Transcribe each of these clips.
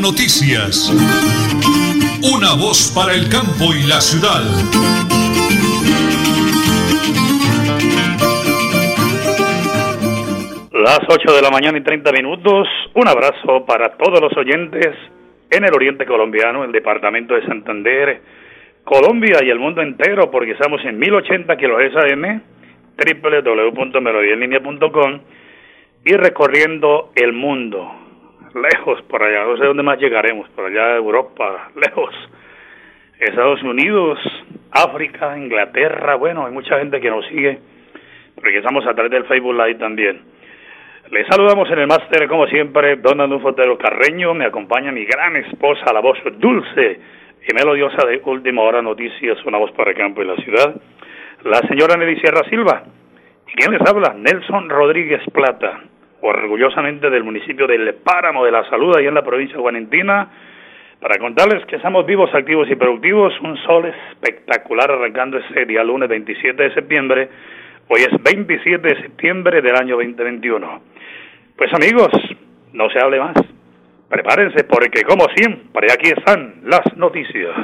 Noticias. Una voz para el campo y la ciudad. Las 8 de la mañana y 30 minutos. Un abrazo para todos los oyentes en el oriente colombiano, el departamento de Santander, Colombia y el mundo entero, porque estamos en 1080 kHz AM, www.melodienlinea.com y recorriendo el mundo lejos por allá, no sé dónde más llegaremos, por allá Europa, lejos, Estados Unidos, África, Inglaterra, bueno, hay mucha gente que nos sigue, porque estamos a través del Facebook Live también. Les saludamos en el máster, como siempre, Don Anufo Fotero Carreño, me acompaña mi gran esposa, la voz dulce y melodiosa de Última Hora Noticias, una voz para el campo y la ciudad, la señora Nelly Sierra Silva. ¿Y quién les habla? Nelson Rodríguez Plata orgullosamente del municipio del Páramo de la Salud, ahí en la provincia de Guarentina, para contarles que estamos vivos, activos y productivos. Un sol espectacular arrancando ese día lunes 27 de septiembre. Hoy es 27 de septiembre del año 2021. Pues amigos, no se hable más. Prepárense porque como siempre aquí están las noticias.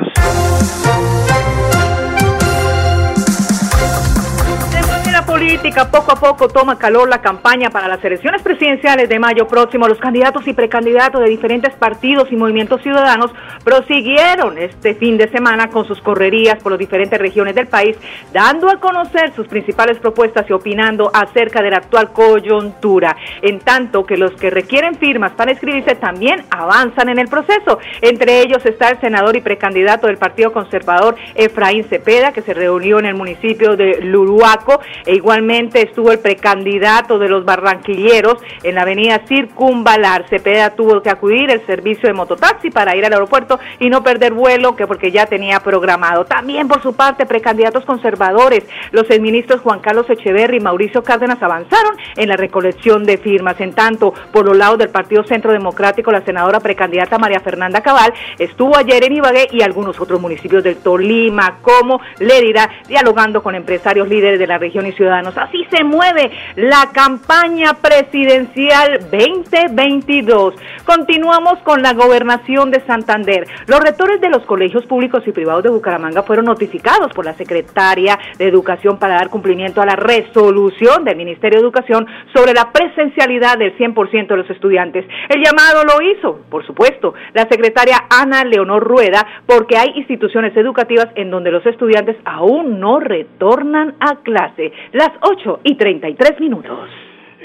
Política poco a poco toma calor la campaña para las elecciones presidenciales de mayo próximo. Los candidatos y precandidatos de diferentes partidos y movimientos ciudadanos prosiguieron este fin de semana con sus correrías por las diferentes regiones del país, dando a conocer sus principales propuestas y opinando acerca de la actual coyuntura. En tanto que los que requieren firmas para inscribirse también avanzan en el proceso. Entre ellos está el senador y precandidato del Partido Conservador Efraín Cepeda, que se reunió en el municipio de Luruaco e igualmente estuvo el precandidato de los barranquilleros en la avenida Circunvalar. Cepeda tuvo que acudir el servicio de mototaxi para ir al aeropuerto y no perder vuelo, que porque ya tenía programado. También por su parte, precandidatos conservadores, los exministros Juan Carlos Echeverri y Mauricio Cárdenas avanzaron en la recolección de firmas. En tanto, por los lados del Partido Centro Democrático, la senadora precandidata María Fernanda Cabal estuvo ayer en Ibagué y algunos otros municipios del Tolima, como Lérida, dialogando con empresarios líderes de la región y ciudadanos. Así se mueve la campaña presidencial 2022. Continuamos con la gobernación de Santander. Los rectores de los colegios públicos y privados de Bucaramanga fueron notificados por la secretaria de Educación para dar cumplimiento a la resolución del Ministerio de Educación sobre la presencialidad del 100% de los estudiantes. El llamado lo hizo, por supuesto, la secretaria Ana Leonor Rueda, porque hay instituciones educativas en donde los estudiantes aún no retornan a clase las 8 y 33 minutos.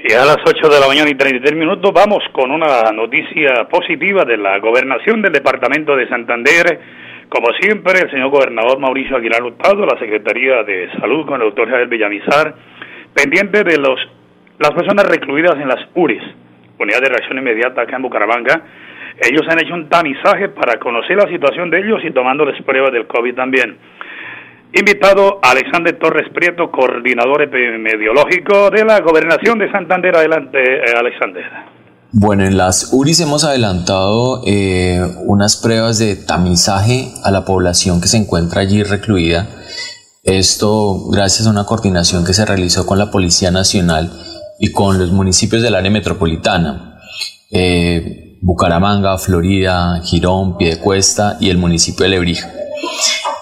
Y a las 8 de la mañana y 33 minutos vamos con una noticia positiva de la gobernación del departamento de Santander. Como siempre, el señor gobernador Mauricio Aguilar Hurtado, la Secretaría de Salud con el doctor Javier Villamizar, pendiente de los las personas recluidas en las URIs, Unidad de Reacción Inmediata acá en Bucaramanga. Ellos han hecho un tamizaje para conocer la situación de ellos y tomándoles pruebas del COVID también. Invitado Alexander Torres Prieto, coordinador epidemiológico de la Gobernación de Santander. Adelante, eh, Alexander. Bueno, en las URIs hemos adelantado eh, unas pruebas de tamizaje a la población que se encuentra allí recluida. Esto gracias a una coordinación que se realizó con la Policía Nacional y con los municipios del área metropolitana. Eh, Bucaramanga, Florida, Girón, Piedecuesta y el municipio de Lebrija.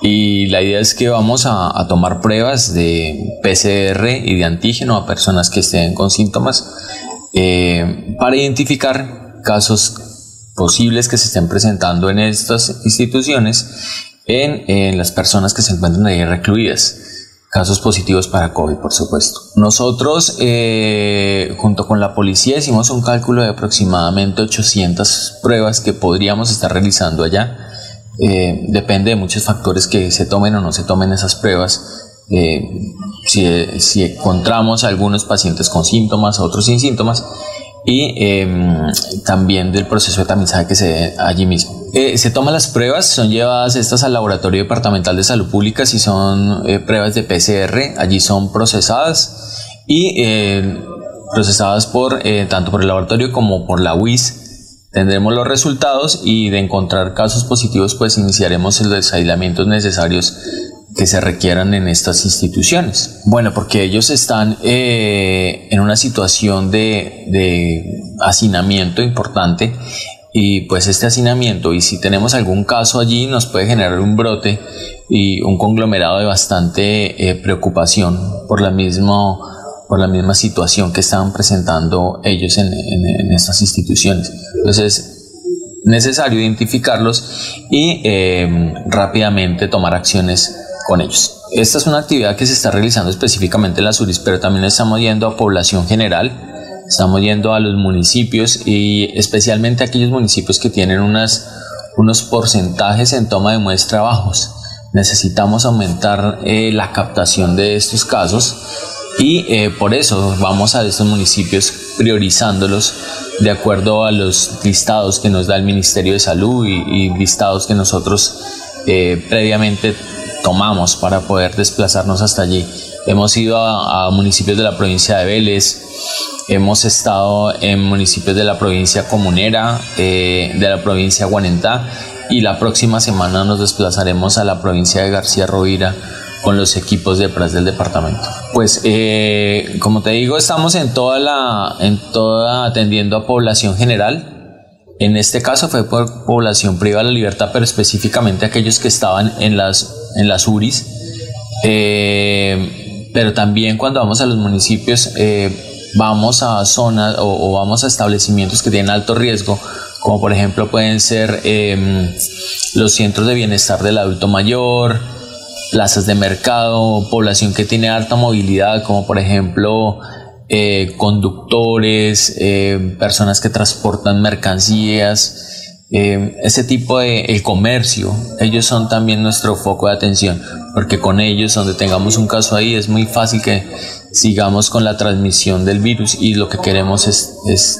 Y la idea es que vamos a, tomar pruebas de PCR y de antígeno a personas que estén con síntomas eh, para identificar casos posibles que se estén presentando en estas instituciones en, las personas que se encuentran ahí recluidas. Casos positivos para COVID, por supuesto. Nosotros, eh, junto con la policía, hicimos un cálculo de aproximadamente 800 pruebas que podríamos estar realizando allá eh, depende de muchos factores que se tomen o no se tomen esas pruebas. Eh, si, encontramos algunos pacientes con síntomas, otros sin síntomas, y em, también del proceso de tamizaje que se dé allí mismo. Eh, se toman las pruebas, son llevadas estas al Laboratorio Departamental de Salud Pública, si son pruebas de PCR, allí son procesadas y procesadas por tanto por el laboratorio como por la UIS Tendremos los resultados y de encontrar casos positivos pues iniciaremos los aislamientos necesarios que se requieran en estas instituciones. Bueno, porque ellos están eh, en una situación de, hacinamiento importante y pues este hacinamiento y si tenemos algún caso allí nos puede generar un brote y un conglomerado de bastante eh, preocupación por la misma por la misma situación que estaban presentando ellos en, estas instituciones entonces es necesario identificarlos y eh, rápidamente tomar acciones con ellos. Esta es una actividad que se está realizando específicamente en la SURIS, pero también estamos yendo a población general, estamos yendo a los municipios y especialmente a aquellos municipios que tienen unas, unos porcentajes en toma de muestra bajos. Necesitamos aumentar eh, la captación de estos casos y eh, por eso vamos a estos municipios priorizándolos de acuerdo a los listados que nos da el Ministerio de Salud y, listados que nosotros eh, previamente tomamos para poder desplazarnos hasta allí. Hemos ido a, municipios de la provincia de Vélez, hemos estado en municipios de la provincia comunera, eh, de la provincia de Guanentá y la próxima semana nos desplazaremos a la provincia de García Rovira con los equipos de PRAS del departamento. Pues eh, como te digo, estamos en toda la, en toda atendiendo a población general, en este caso fue por población privada de la libertad, pero específicamente aquellos que estaban en las, en las URIs. Eh, pero también cuando vamos a los municipios, eh, vamos a zonas o, vamos a establecimientos que tienen alto riesgo, como por ejemplo pueden ser em, los centros de bienestar del adulto mayor, plazas de mercado, población que tiene alta movilidad, como por ejemplo eh, conductores, eh, personas que transportan mercancías, eh, ese tipo de el comercio, ellos son también nuestro foco de atención, porque con ellos, donde tengamos un caso ahí, es muy fácil que sigamos con la transmisión del virus y lo que queremos es, es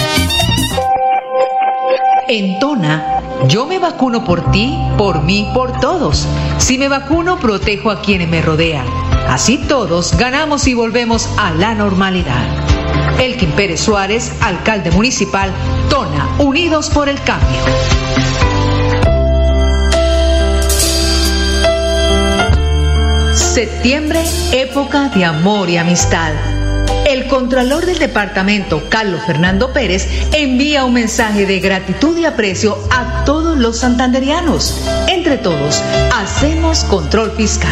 En Tona yo me vacuno por ti, por mí, por todos. Si me vacuno, protejo a quienes me rodean. Así todos ganamos y volvemos a la normalidad. Elkin Pérez Suárez, alcalde municipal, Tona, Unidos por el Cambio. Septiembre, época de amor y amistad. Contralor del Departamento, Carlos Fernando Pérez, envía un mensaje de gratitud y aprecio a todos los santanderianos. Entre todos, hacemos control fiscal.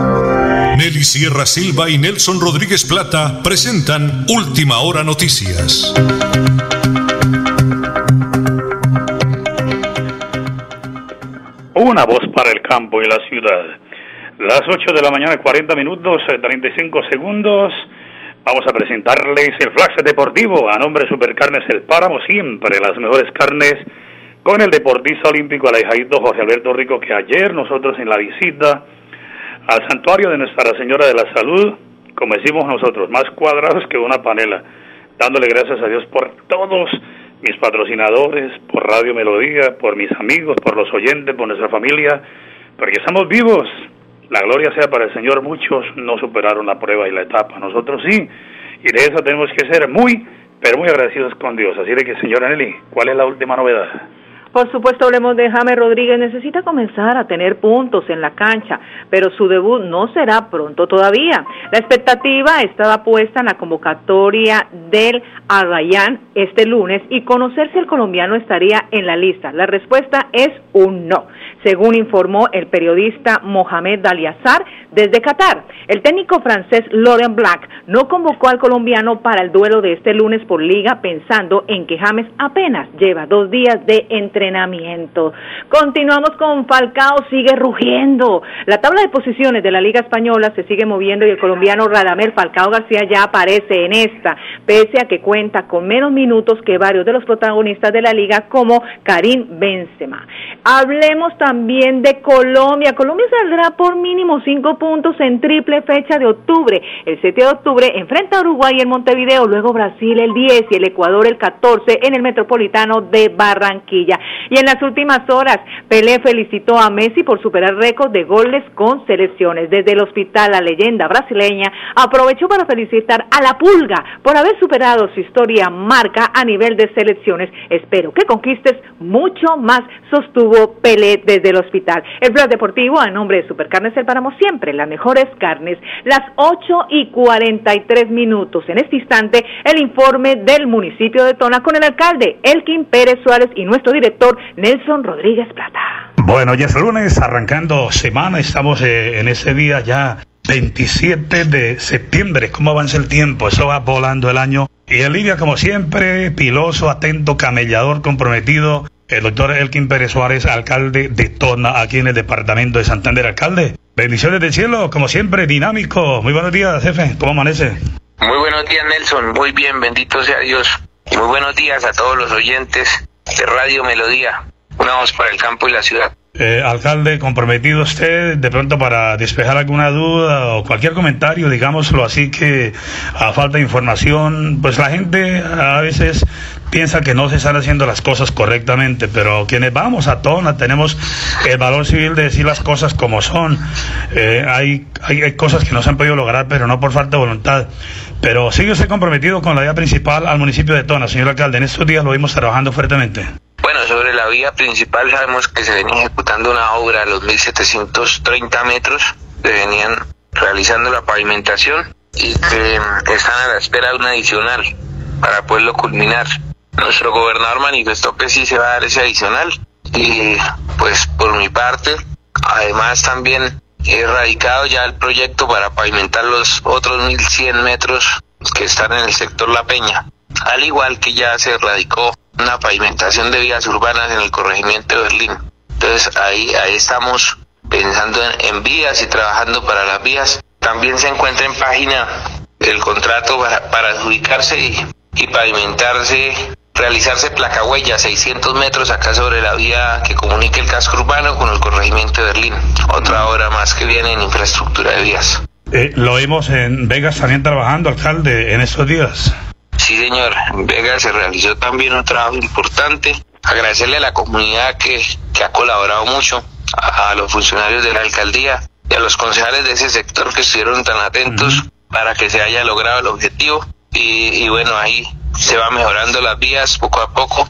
Nelly Sierra Silva y Nelson Rodríguez Plata presentan Última Hora Noticias. Una voz para el campo y la ciudad. Las 8 de la mañana, 40 minutos, 35 eh, segundos. Vamos a presentarles el flash deportivo a nombre de Supercarnes El Páramo, siempre las mejores carnes con el deportista olímpico Alejandro José Alberto Rico, que ayer nosotros en la visita al santuario de Nuestra Señora de la Salud, como decimos nosotros, más cuadrados que una panela, dándole gracias a Dios por todos mis patrocinadores, por Radio Melodía, por mis amigos, por los oyentes, por nuestra familia, porque estamos vivos. La gloria sea para el Señor. Muchos no superaron la prueba y la etapa. Nosotros sí. Y de eso tenemos que ser muy, pero muy agradecidos con Dios. Así de que, señora Nelly, ¿cuál es la última novedad? Por supuesto, hablemos de James Rodríguez. Necesita comenzar a tener puntos en la cancha, pero su debut no será pronto todavía. La expectativa estaba puesta en la convocatoria del Arrayán este lunes y conocer si el colombiano estaría en la lista. La respuesta es un no, según informó el periodista Mohamed Daliazar desde Qatar. El técnico francés Laurent Black no convocó al colombiano para el duelo de este lunes por liga pensando en que James apenas lleva dos días de entrenamiento entrenamiento. Continuamos con Falcao, sigue rugiendo. La tabla de posiciones de la Liga Española se sigue moviendo y el colombiano Radamel Falcao García ya aparece en esta, pese a que cuenta con menos minutos que varios de los protagonistas de la liga como Karim Benzema. Hablemos también de Colombia. Colombia saldrá por mínimo cinco puntos en triple fecha de octubre. El 7 de octubre enfrenta a Uruguay en Montevideo, luego Brasil el 10 y el Ecuador el 14 en el Metropolitano de Barranquilla. Y en las últimas horas, Pelé felicitó a Messi por superar récord de goles con selecciones. Desde el hospital, la leyenda brasileña aprovechó para felicitar a la Pulga por haber superado su historia marca a nivel de selecciones. Espero que conquistes mucho más, sostuvo Pelé desde el hospital. El Blog Deportivo, a nombre de Supercarnes El Páramo, siempre las mejores carnes. Las 8 y 43 minutos. En este instante, el informe del municipio de Tona con el alcalde Elkin Pérez Suárez y nuestro director Nelson Rodríguez Plata. Bueno, ya es lunes, arrancando semana, estamos eh, en ese día ya 27 de septiembre. ¿Cómo avanza el tiempo? Eso va volando el año. Y el Lidia, como siempre, piloso, atento, camellador, comprometido. El doctor Elkin Pérez Suárez, alcalde de Tona, aquí en el departamento de Santander. Alcalde, bendiciones del cielo, como siempre, dinámico. Muy buenos días, jefe. ¿Cómo amanece? Muy buenos días, Nelson. Muy bien, bendito sea Dios. muy buenos días a todos los oyentes de Radio Melodía, una voz para el campo y la ciudad. Eh, alcalde, comprometido usted de pronto para despejar alguna duda o cualquier comentario, digámoslo así que a falta de información, pues la gente a veces piensa que no se están haciendo las cosas correctamente, pero quienes vamos a tona tenemos el valor civil de decir las cosas como son. Eh, hay, hay, hay, cosas que no se han podido lograr, pero no por falta de voluntad. Pero sigue usted comprometido con la vía principal al municipio de Tona, señor alcalde. En estos días lo vimos trabajando fuertemente. Vía principal sabemos que se venía ejecutando una obra a los 1730 metros, se venían realizando la pavimentación y que están a la espera de una adicional para poderlo culminar. Nuestro gobernador manifestó que sí se va a dar ese adicional y pues por mi parte, además también he radicado ya el proyecto para pavimentar los otros 1100 metros que están en el sector La Peña, al igual que ya se radicó una pavimentación de vías urbanas en el corregimiento de Berlín. Entonces ahí, ahí estamos pensando en, vías y trabajando para las vías. También se encuentra en página el contrato para, para adjudicarse y, y pavimentarse realizarse placa huella 600 metros acá sobre la vía que comunique el casco urbano con el corregimiento de Berlín. Otra obra más que viene en infraestructura de vías. Eh, lo vimos en Vegas también trabajando, alcalde, en estos días. Sí, señor. En Vega se realizó también un trabajo importante. Agradecerle a la comunidad que, que ha colaborado mucho, a, los funcionarios de la alcaldía y a los concejales de ese sector que estuvieron tan atentos para que se haya logrado el objetivo. Y, y bueno, ahí se va mejorando las vías poco a poco.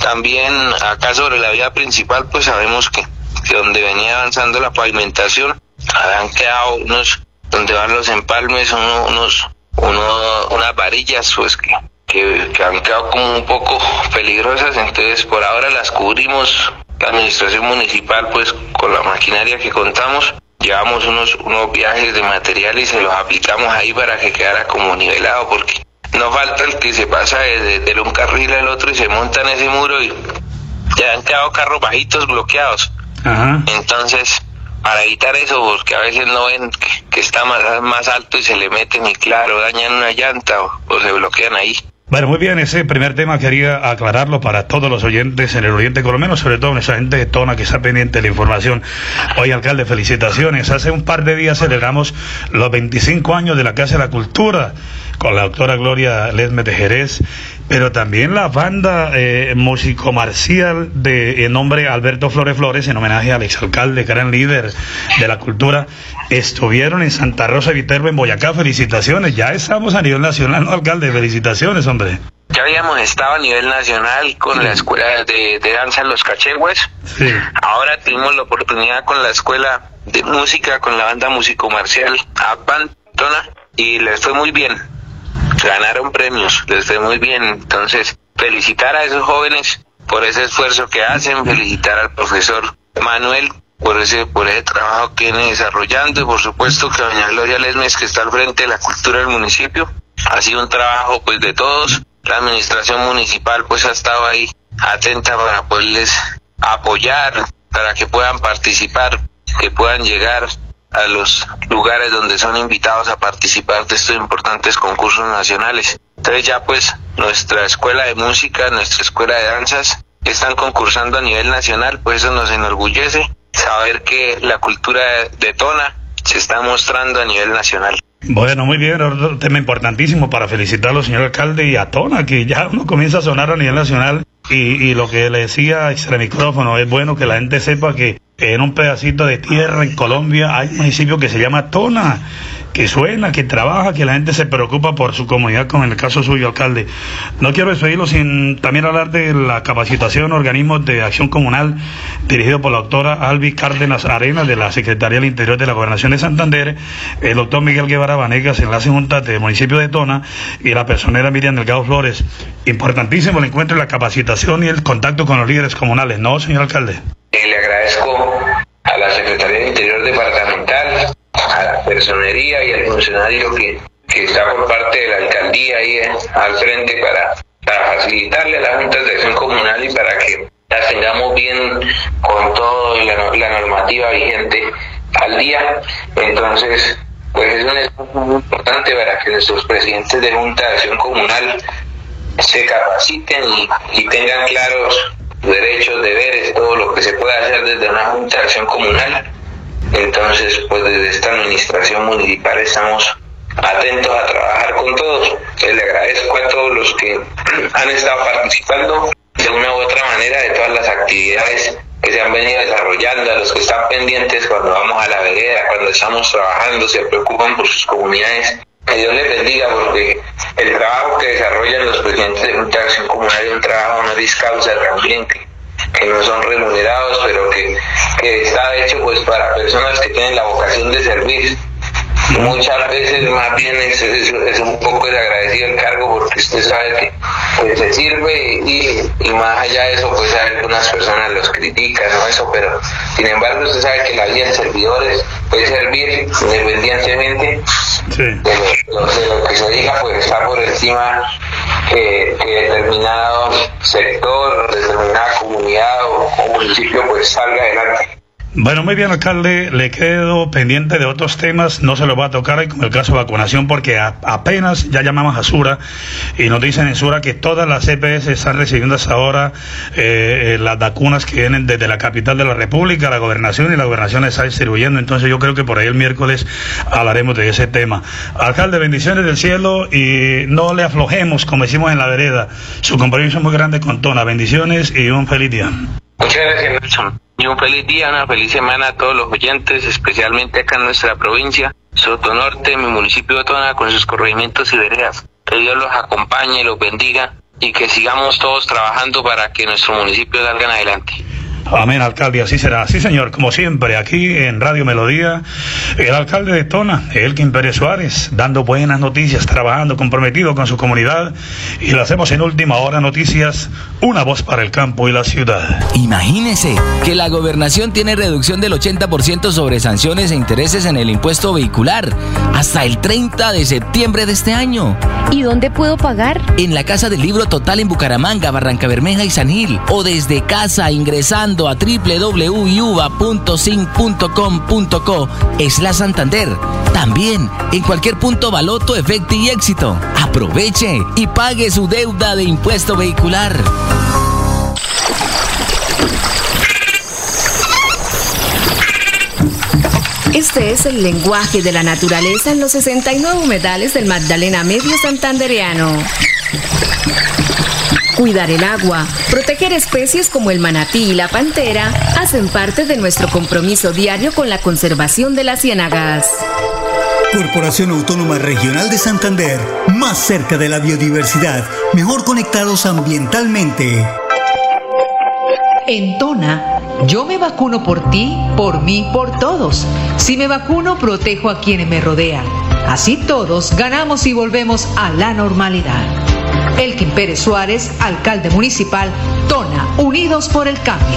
También acá sobre la vía principal, pues sabemos que, que donde venía avanzando la pavimentación, habían quedado unos, donde van los empalmes, unos, unos unas varillas, pues que, que, han quedado como un poco peligrosas, entonces por ahora las cubrimos. La administración municipal, pues con la maquinaria que contamos, llevamos unos, unos viajes de material y se los aplicamos ahí para que quedara como nivelado, porque no falta el que se pasa de, un carril al otro y se monta en ese muro y ya han quedado carros bajitos bloqueados. Entonces, para evitar eso, porque a veces no ven que, está más, más alto y se le meten y claro, dañan una llanta o, se bloquean ahí. Bueno, muy bien, ese primer tema quería aclararlo para todos los oyentes en el Oriente Colombiano, sobre todo esa gente de Tona que está pendiente de la información. Hoy, alcalde, felicitaciones. Hace un par de días celebramos los 25 años de la Casa de la Cultura con la doctora Gloria Lesme de Jerez, pero también la banda eh, músico-marcial de nombre Alberto Flores Flores, en homenaje al exalcalde, gran líder de la cultura, estuvieron en Santa Rosa Viterbo, en Boyacá. Felicitaciones, ya estamos a nivel nacional, ¿no, alcalde? Felicitaciones, hombre. Ya habíamos estado a nivel nacional con la escuela de, danza Los Cachegües. Sí. Ahora tuvimos la oportunidad con la escuela de música, con la banda músico-marcial Tona y les fue muy bien ganaron premios, les fue muy bien. Entonces, felicitar a esos jóvenes por ese esfuerzo que hacen, felicitar al profesor Manuel por ese, por ese trabajo que viene desarrollando y por supuesto que doña Gloria Lesmes que está al frente de la cultura del municipio. Ha sido un trabajo pues de todos. La administración municipal pues ha estado ahí atenta para poderles apoyar, para que puedan participar, que puedan llegar a los lugares donde son invitados a participar de estos importantes concursos nacionales. Entonces ya pues nuestra escuela de música, nuestra escuela de danzas están concursando a nivel nacional, pues eso nos enorgullece saber que la cultura de Tona se está mostrando a nivel nacional. Bueno, muy bien, otro tema importantísimo para felicitarlo, señor alcalde, y a Tona, que ya uno comienza a sonar a nivel nacional. Y, y lo que le decía extra micrófono, es bueno que la gente sepa que en un pedacito de tierra en Colombia hay un municipio que se llama Tona, que suena, que trabaja, que la gente se preocupa por su comunidad, como en el caso suyo, alcalde. No quiero despedirlo sin también hablar de la capacitación organismos de acción comunal dirigido por la doctora Albi Cárdenas Arenas de la Secretaría del Interior de la Gobernación de Santander, el doctor Miguel Guevara Vanegas, enlace junta del municipio de Tona y la personera Miriam Delgado Flores. Importantísimo el encuentro y la capacitación y el contacto con los líderes comunales, ¿no, señor alcalde? le agradezco a la Secretaría de Interior Departamental, a la personería y al funcionario que, está por parte de la alcaldía ahí eh, al frente para, facilitarle a las juntas de acción comunal y para que las tengamos bien con todo la, la normativa vigente al día. Entonces, pues es un espacio muy importante para que nuestros presidentes de Junta de Acción Comunal se capaciten y tengan claros derechos, deberes, todo lo que se puede hacer desde una Junta de Acción Comunal. Entonces, pues desde esta administración municipal estamos atentos a trabajar con todos. le agradezco a todos los que han estado participando de una u otra manera de todas las actividades que se han venido desarrollando, a los que están pendientes cuando vamos a la vereda, cuando estamos trabajando, se preocupan por sus comunidades. Que Dios les bendiga porque el trabajo que desarrollan los presidentes de Junta de Acción Comunal es un trabajo no discausa también, que, que no son remunerados, pero que, que está hecho pues para personas que tienen la vocación de servir. Muchas veces más bien es, es, un poco desagradecido el cargo porque usted sabe que pues, se sirve y, y, más allá de eso pues algunas personas los critican o eso pero sin embargo usted sabe que la vida de servidores puede servir independientemente de, lo, que se diga pues está por encima que, que determinado sector determinada comunidad o, o municipio pues salga adelante Bueno, muy bien, alcalde. Le quedo pendiente de otros temas. No se lo va a tocar como el caso de vacunación, porque apenas ya llamamos a Sura y nos dicen en Sura que todas las CPS están recibiendo hasta ahora eh, eh, las vacunas que vienen desde la capital de la República, la gobernación, y la gobernación está distribuyendo. Entonces, yo creo que por ahí el miércoles hablaremos de ese tema. Alcalde, bendiciones del cielo y no le aflojemos, como decimos en la vereda. Su compromiso es muy grande con Tona. Bendiciones y un feliz día. Muchas gracias, Nelson. Y un feliz día, una feliz semana a todos los oyentes, especialmente acá en nuestra provincia, Soto Norte, mi municipio de Tona, con sus corregimientos y veredas. Que Dios los acompañe, los bendiga y que sigamos todos trabajando para que nuestro municipio salga adelante. Amén, alcalde, así será. Sí, señor, como siempre, aquí en Radio Melodía, el alcalde de Tona, Elkin Pérez Suárez, dando buenas noticias, trabajando comprometido con su comunidad y lo hacemos en última hora noticias, una voz para el campo y la ciudad. Imagínese que la gobernación tiene reducción del 80% sobre sanciones e intereses en el impuesto vehicular hasta el 30 de septiembre de este año. ¿Y dónde puedo pagar? En la Casa del Libro Total en Bucaramanga, Barranca Bermeja y San Gil o desde casa ingresando a www.sin.com.co es la Santander. También en cualquier punto Baloto, Efecto y Éxito. Aproveche y pague su deuda de impuesto vehicular. Este es el lenguaje de la naturaleza en los 69 humedales del Magdalena Medio Santandereano. Cuidar el agua, proteger especies como el manatí y la pantera hacen parte de nuestro compromiso diario con la conservación de las ciénagas. Corporación Autónoma Regional de Santander, más cerca de la biodiversidad, mejor conectados ambientalmente. En Tona, yo me vacuno por ti, por mí, por todos. Si me vacuno, protejo a quienes me rodean. Así todos ganamos y volvemos a la normalidad. Elkin Pérez Suárez, alcalde municipal, Tona, Unidos por el Cambio.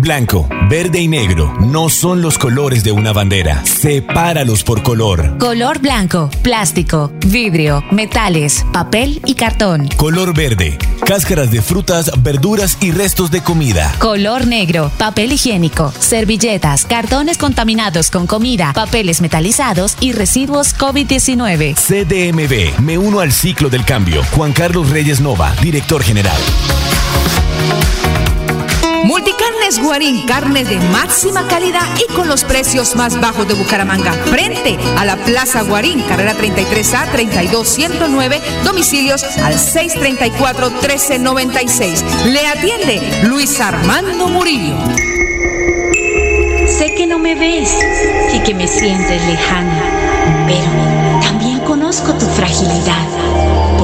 Blanco, verde y negro no son los colores de una bandera. Sepáralos por color. Color blanco, plástico, vidrio, metales, papel y cartón. Color verde, cáscaras de frutas, verduras y restos de comida. Color negro, papel higiénico, servilletas, cartones contaminados con comida, papeles metalizados y residuos COVID-19. CDMB, me uno al ciclo del cambio. Juan Carlos Reyes Nova, director general. Multicarnes Guarín, carne de máxima calidad y con los precios más bajos de Bucaramanga. Frente a la Plaza Guarín, carrera 33A 32109, domicilios al 634-1396. Le atiende Luis Armando Murillo. Sé que no me ves y que me sientes lejana, pero también conozco tu fragilidad.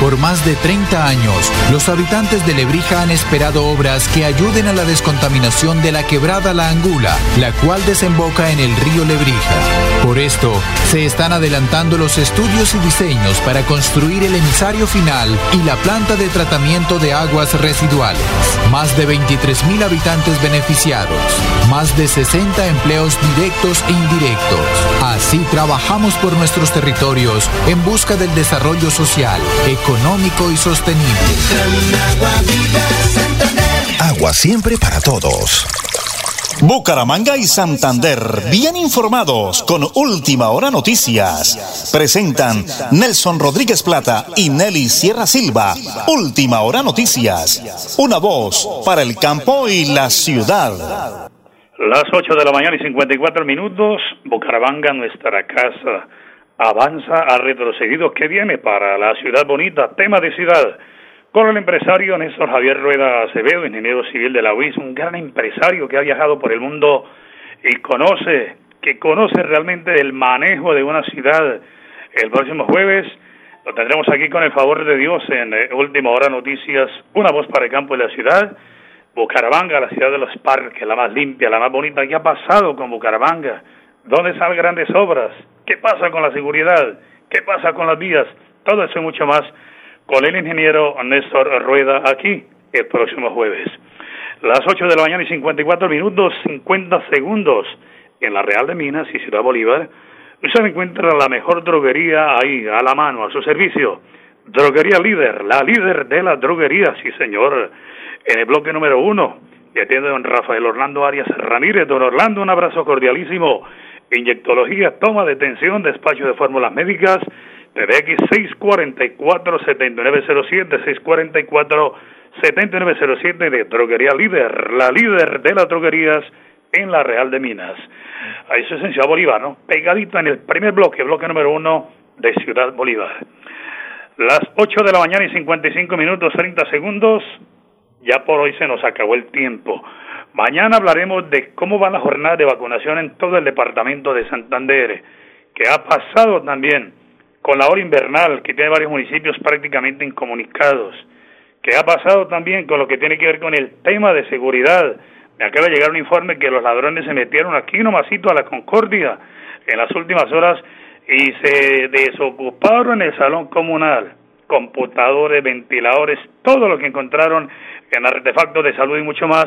Por más de 30 años, los habitantes de Lebrija han esperado obras que ayuden a la descontaminación de la quebrada La Angula, la cual desemboca en el río Lebrija. Por esto, se están adelantando los estudios y diseños para construir el emisario final y la planta de tratamiento de aguas residuales. Más de 23 habitantes beneficiados, más de 60 empleos directos e indirectos. Así trabajamos por nuestros territorios en busca del desarrollo social, económico y sostenible. Agua siempre para todos. Bucaramanga y Santander, bien informados con Última Hora Noticias. Presentan Nelson Rodríguez Plata y Nelly Sierra Silva. Última Hora Noticias. Una voz para el campo y la ciudad. Las 8 de la mañana y 54 minutos, Bucaramanga, nuestra casa avanza, ha retrocedido. ¿Qué viene para la ciudad bonita? Tema de ciudad. Con el empresario Néstor Javier Rueda Acevedo, ingeniero civil de la UIS, un gran empresario que ha viajado por el mundo y conoce, que conoce realmente el manejo de una ciudad. El próximo jueves lo tendremos aquí con el favor de Dios en eh, Última Hora Noticias, una voz para el campo de la ciudad. Bucaramanga, la ciudad de los parques, la más limpia, la más bonita. ¿Qué ha pasado con Bucaramanga? ¿Dónde están grandes obras? ¿Qué pasa con la seguridad? ¿Qué pasa con las vías? Todo eso y mucho más con el ingeniero Néstor Rueda aquí el próximo jueves. Las 8 de la mañana y 54 minutos 50 segundos en la Real de Minas y Ciudad Bolívar. Usted encuentra la mejor droguería ahí, a la mano, a su servicio. Droguería líder, la líder de la droguería, sí señor. En el bloque número uno, que atiende don Rafael Orlando Arias Ramírez. Don Orlando, un abrazo cordialísimo inyectología, toma de tensión, despacho de fórmulas médicas, PBX 644-7907, 644-7907 de Droguería Líder, la líder de las droguerías en la Real de Minas. Ahí se esencia Bolívar, ¿no? Pegadito en el primer bloque, bloque número uno de Ciudad Bolívar. Las 8 de la mañana y 55 minutos 30 segundos, ya por hoy se nos acabó el tiempo. Mañana hablaremos de cómo va la jornada de vacunación en todo el departamento de Santander, que ha pasado también con la hora invernal, que tiene varios municipios prácticamente incomunicados, que ha pasado también con lo que tiene que ver con el tema de seguridad. Me acaba de llegar un informe que los ladrones se metieron aquí nomasito a la Concordia en las últimas horas y se desocuparon el salón comunal, computadores, ventiladores, todo lo que encontraron en artefactos de salud y mucho más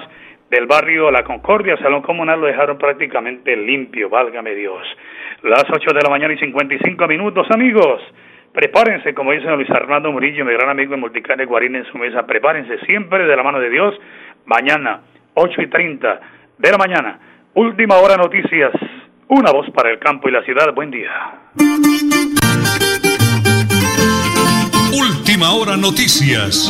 del barrio La Concordia, Salón Comunal, lo dejaron prácticamente limpio, válgame Dios. Las 8 de la mañana y 55 minutos, amigos. Prepárense, como dice Luis Armando Murillo, mi gran amigo en Multicane Guarín en su mesa. Prepárense siempre de la mano de Dios. Mañana, 8 y 30 de la mañana. Última hora noticias. Una voz para el campo y la ciudad. Buen día. Última hora noticias.